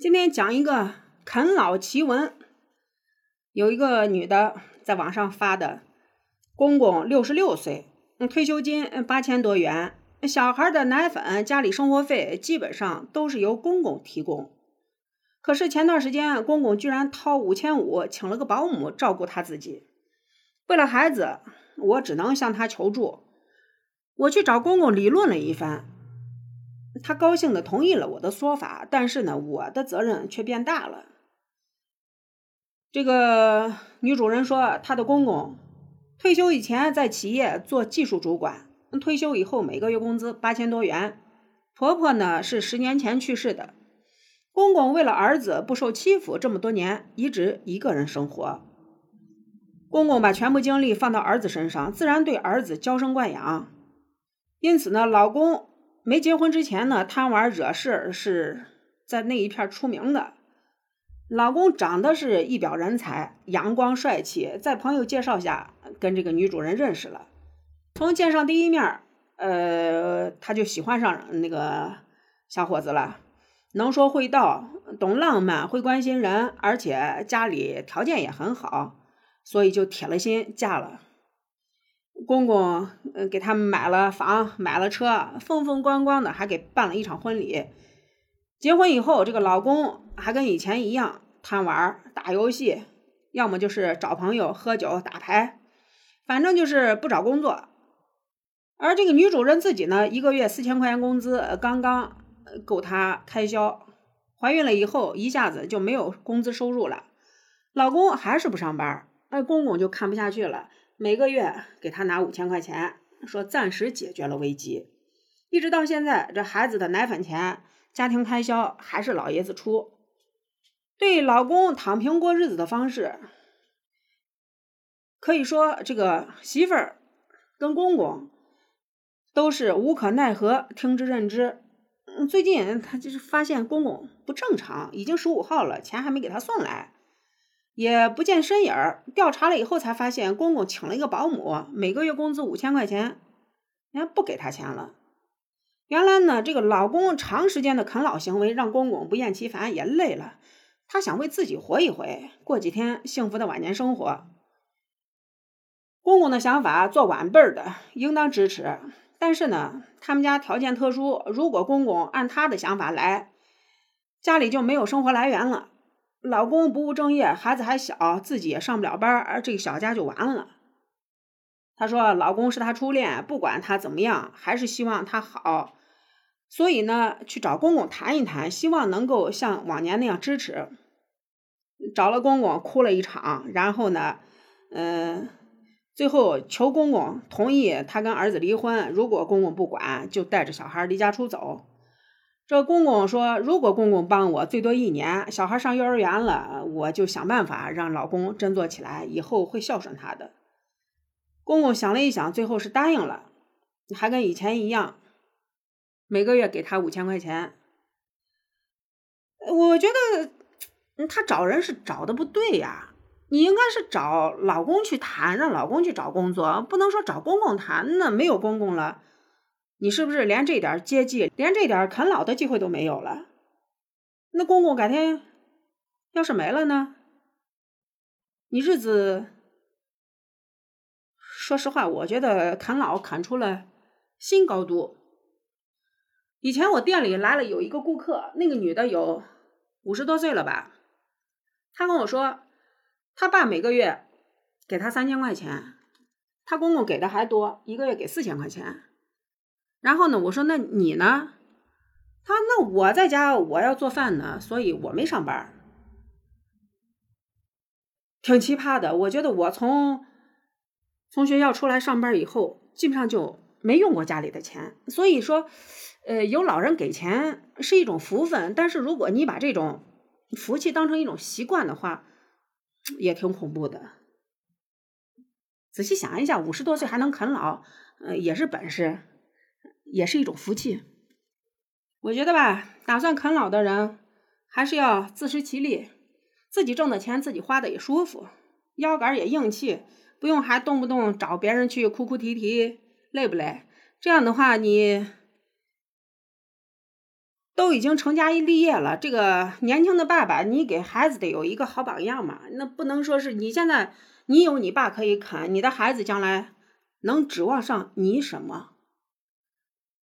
今天讲一个啃老奇闻。有一个女的在网上发的，公公六十六岁，退休金八千多元，小孩的奶粉、家里生活费基本上都是由公公提供。可是前段时间，公公居然掏五千五请了个保姆照顾他自己。为了孩子，我只能向他求助。我去找公公理论了一番。他高兴的同意了我的说法，但是呢，我的责任却变大了。这个女主人说，她的公公退休以前在企业做技术主管，退休以后每个月工资八千多元。婆婆呢是十年前去世的，公公为了儿子不受欺负，这么多年一直一个人生活。公公把全部精力放到儿子身上，自然对儿子娇生惯养。因此呢，老公。没结婚之前呢，贪玩惹事是在那一片出名的。老公长得是一表人才，阳光帅气，在朋友介绍下跟这个女主人认识了。从见上第一面，呃，他就喜欢上那个小伙子了。能说会道，懂浪漫，会关心人，而且家里条件也很好，所以就铁了心嫁了。公公，嗯，给他们买了房，买了车，风风光光的，还给办了一场婚礼。结婚以后，这个老公还跟以前一样贪玩、打游戏，要么就是找朋友喝酒打牌，反正就是不找工作。而这个女主人自己呢，一个月四千块钱工资，刚刚够她开销。怀孕了以后，一下子就没有工资收入了。老公还是不上班，那公公就看不下去了。每个月给他拿五千块钱，说暂时解决了危机。一直到现在，这孩子的奶粉钱、家庭开销还是老爷子出。对老公躺平过日子的方式，可以说这个媳妇儿跟公公都是无可奈何，听之任之。最近他就是发现公公不正常，已经十五号了，钱还没给他送来。也不见身影儿，调查了以后才发现，公公请了一个保姆，每个月工资五千块钱，人家不给他钱了。原来呢，这个老公长时间的啃老行为让公公不厌其烦，也累了。他想为自己活一回，过几天幸福的晚年生活。公公的想法，做晚辈的应当支持，但是呢，他们家条件特殊，如果公公按他的想法来，家里就没有生活来源了。老公不务正业，孩子还小，自己也上不了班，而这个小家就完了。她说：“老公是她初恋，不管他怎么样，还是希望他好。所以呢，去找公公谈一谈，希望能够像往年那样支持。找了公公，哭了一场，然后呢，嗯，最后求公公同意她跟儿子离婚。如果公公不管，就带着小孩离家出走。”这公公说：“如果公公帮我，最多一年，小孩上幼儿园了，我就想办法让老公振作起来，以后会孝顺他的。”公公想了一想，最后是答应了，还跟以前一样，每个月给他五千块钱。我觉得他找人是找的不对呀，你应该是找老公去谈，让老公去找工作，不能说找公公谈，那没有公公了。你是不是连这点接济，连这点啃老的机会都没有了？那公公改天要是没了呢？你日子，说实话，我觉得啃老啃出了新高度。以前我店里来了有一个顾客，那个女的有五十多岁了吧？她跟我说，她爸每个月给她三千块钱，她公公给的还多，一个月给四千块钱。然后呢，我说那你呢？他那我在家我要做饭呢，所以我没上班。挺奇葩的，我觉得我从从学校出来上班以后，基本上就没用过家里的钱。所以说，呃，有老人给钱是一种福分，但是如果你把这种福气当成一种习惯的话，也挺恐怖的。仔细想一下，五十多岁还能啃老，呃，也是本事。也是一种福气，我觉得吧，打算啃老的人还是要自食其力，自己挣的钱自己花的也舒服，腰杆也硬气，不用还动不动找别人去哭哭啼啼，累不累？这样的话，你都已经成家立业了，这个年轻的爸爸，你给孩子得有一个好榜样嘛。那不能说是你现在你有你爸可以啃，你的孩子将来能指望上你什么？